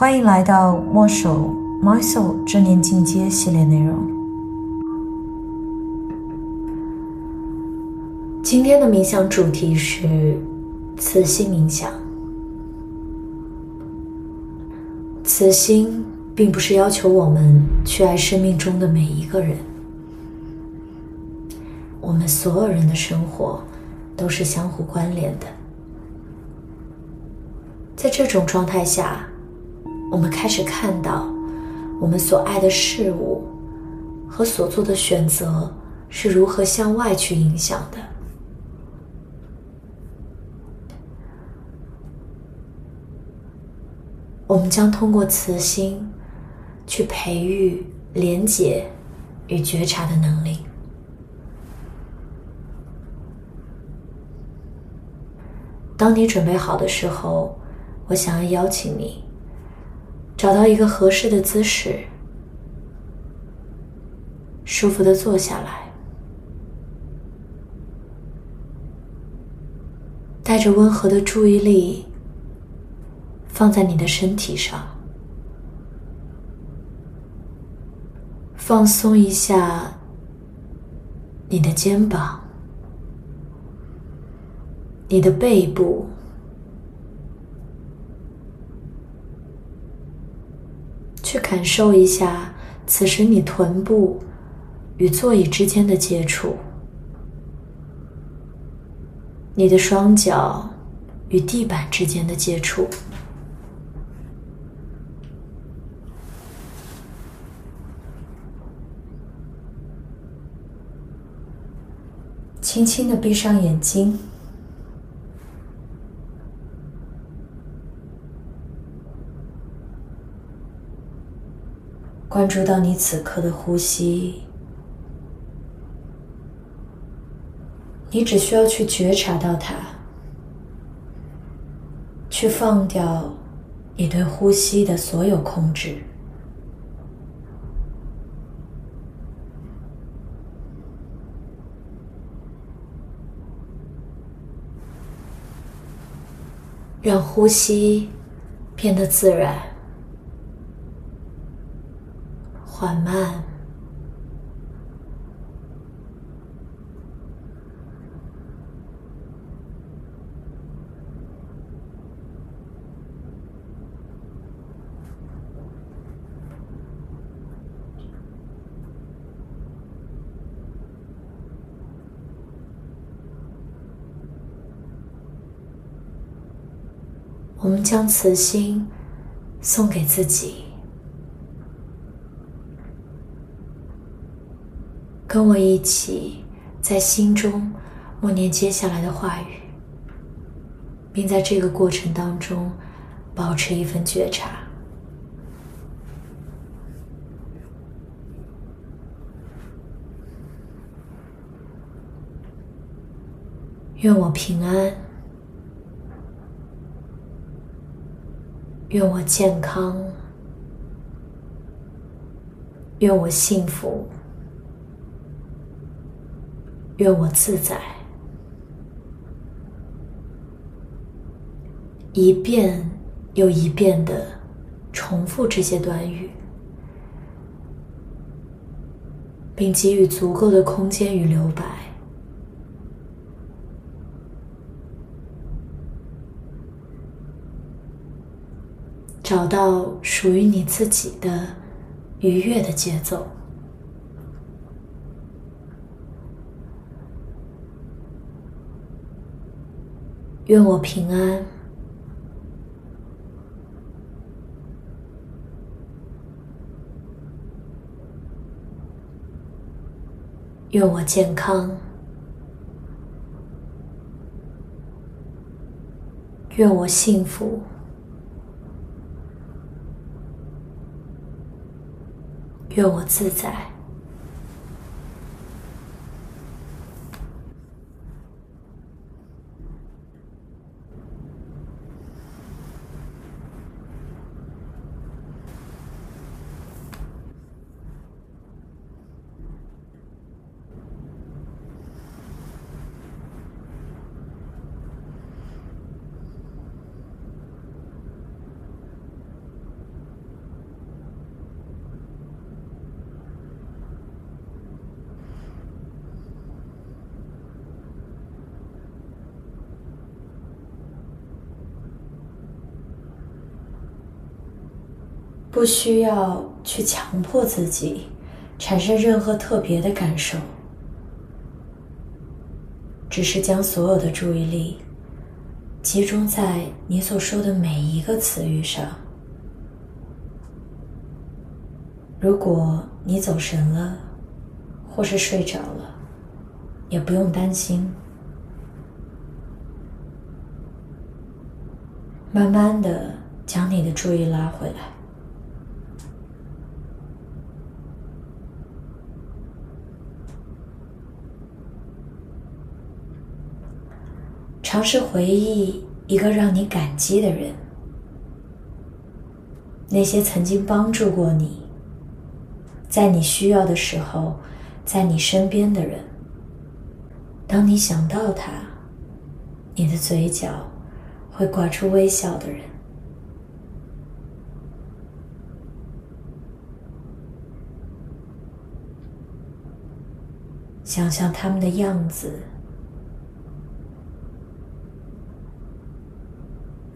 欢迎来到墨守 My Soul 正念进阶系列内容。今天的冥想主题是慈心冥想。慈心并不是要求我们去爱生命中的每一个人，我们所有人的生活都是相互关联的。在这种状态下，我们开始看到我们所爱的事物和所做的选择是如何向外去影响的。我们将通过慈心去培育廉洁与觉察的能力。当你准备好的时候。我想要邀请你找到一个合适的姿势，舒服的坐下来，带着温和的注意力放在你的身体上，放松一下你的肩膀、你的背部。去感受一下，此时你臀部与座椅之间的接触，你的双脚与地板之间的接触，轻轻的闭上眼睛。关注到你此刻的呼吸，你只需要去觉察到它，去放掉你对呼吸的所有控制，让呼吸变得自然。缓慢，我们将慈心送给自己。跟我一起在心中默念接下来的话语，并在这个过程当中保持一份觉察。愿我平安，愿我健康，愿我幸福。愿我自在，一遍又一遍的重复这些短语，并给予足够的空间与留白，找到属于你自己的愉悦的节奏。愿我平安，愿我健康，愿我幸福，愿我自在。不需要去强迫自己产生任何特别的感受，只是将所有的注意力集中在你所说的每一个词语上。如果你走神了，或是睡着了，也不用担心。慢慢的将你的注意拉回来，尝试回忆一个让你感激的人，那些曾经帮助过你，在你需要的时候，在你身边的人。当你想到他，你的嘴角。会挂出微笑的人，想象他们的样子，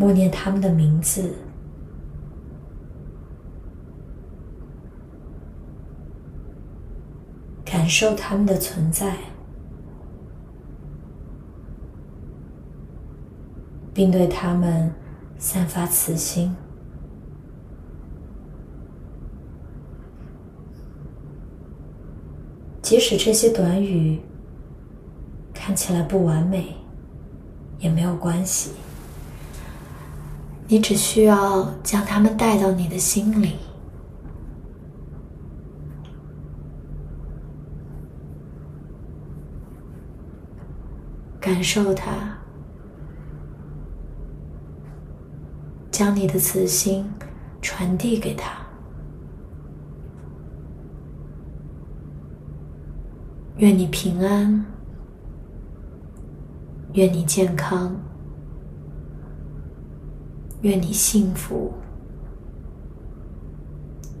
默念他们的名字，感受他们的存在。并对他们散发慈心，即使这些短语看起来不完美，也没有关系。你只需要将它们带到你的心里，感受它。将你的慈心传递给他，愿你平安，愿你健康，愿你幸福，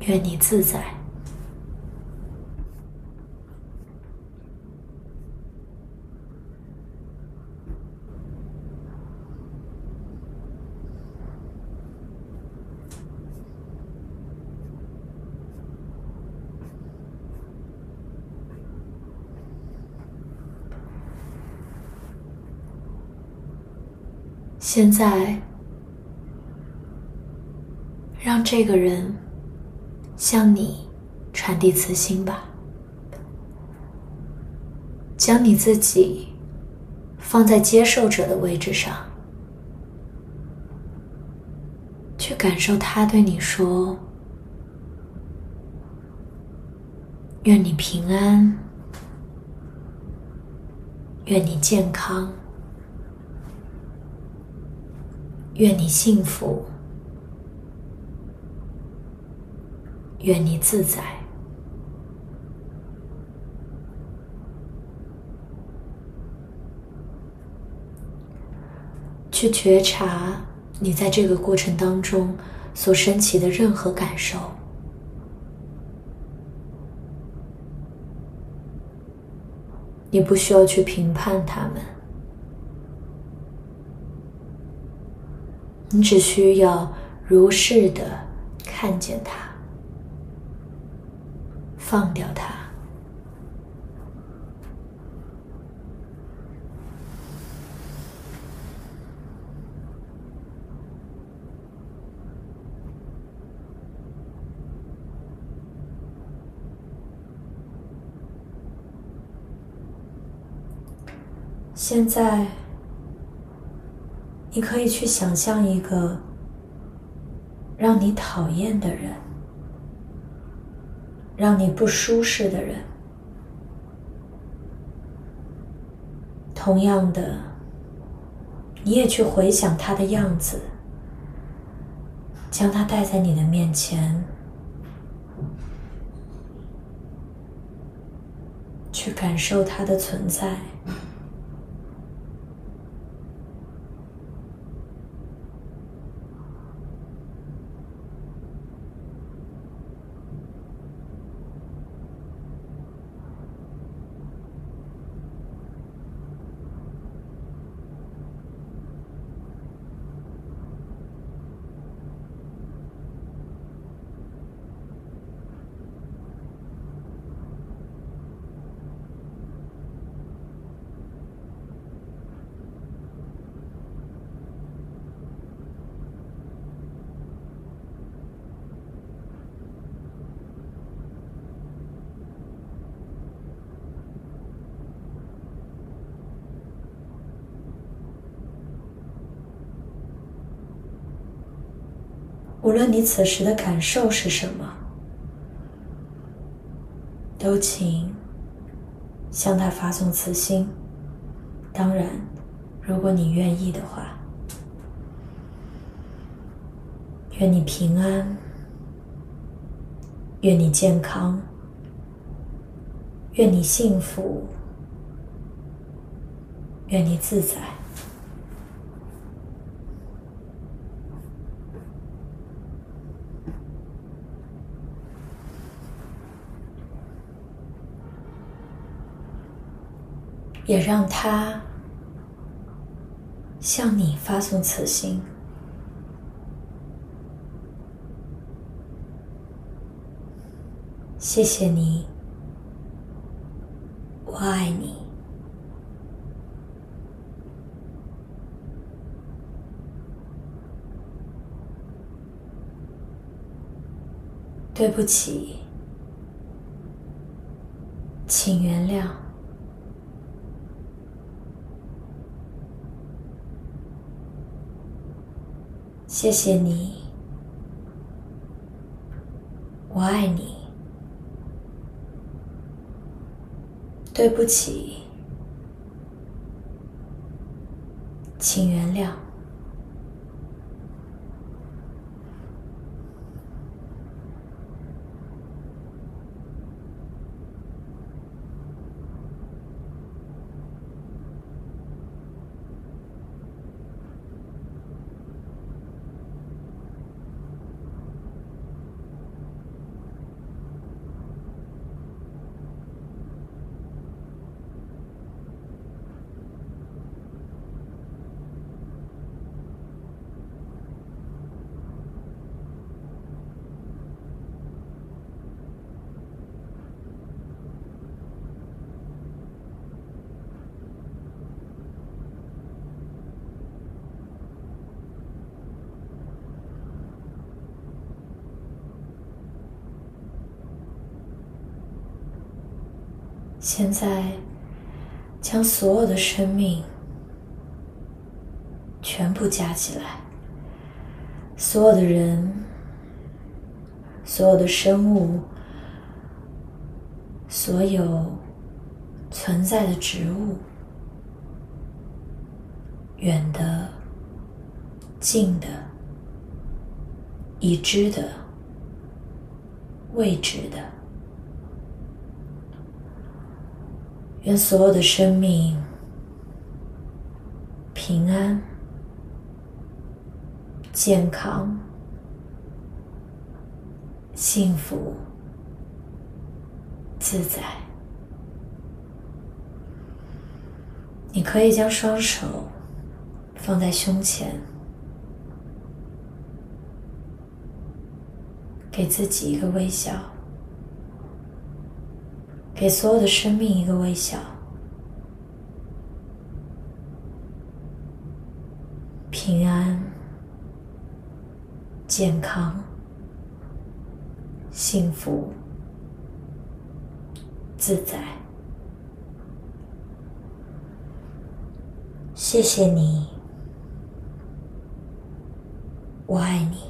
愿你自在。现在，让这个人向你传递慈心吧。将你自己放在接受者的位置上，去感受他对你说：“愿你平安，愿你健康。”愿你幸福，愿你自在。去觉察你在这个过程当中所升起的任何感受，你不需要去评判他们。你只需要如是的看见它，放掉它。现在。你可以去想象一个让你讨厌的人，让你不舒适的人。同样的，你也去回想他的样子，将他带在你的面前，去感受他的存在。无论你此时的感受是什么，都请向他发送此心。当然，如果你愿意的话，愿你平安，愿你健康，愿你幸福，愿你自在。也让他向你发送此信。谢谢你，我爱你。对不起，请原谅。谢谢你，我爱你。对不起，请原谅。现在，将所有的生命全部加起来，所有的人，所有的生物，所有存在的植物，远的、近的、已知的、未知的。愿所有的生命平安、健康、幸福、自在。你可以将双手放在胸前，给自己一个微笑。给所有的生命一个微笑，平安、健康、幸福、自在。谢谢你，我爱你。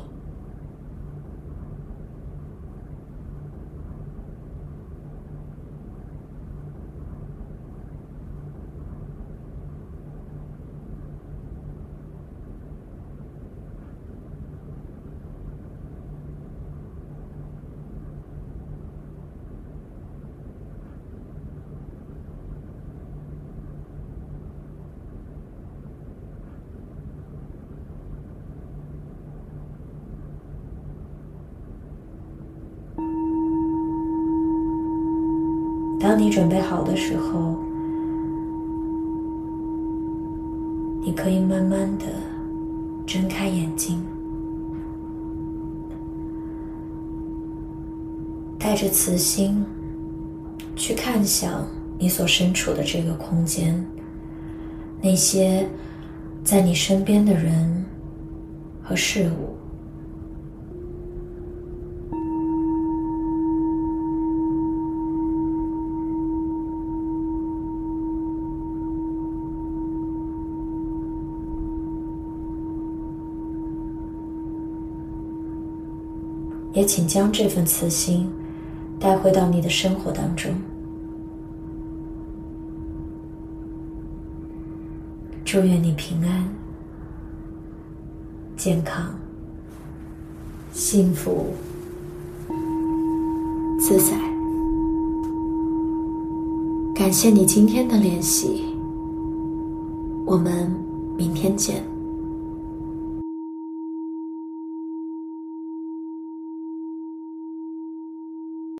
当你准备好的时候，你可以慢慢的睁开眼睛，带着慈心去看向你所身处的这个空间，那些在你身边的人和事物。也请将这份慈心带回到你的生活当中。祝愿你平安、健康、幸福、自在。感谢你今天的练习，我们明天见。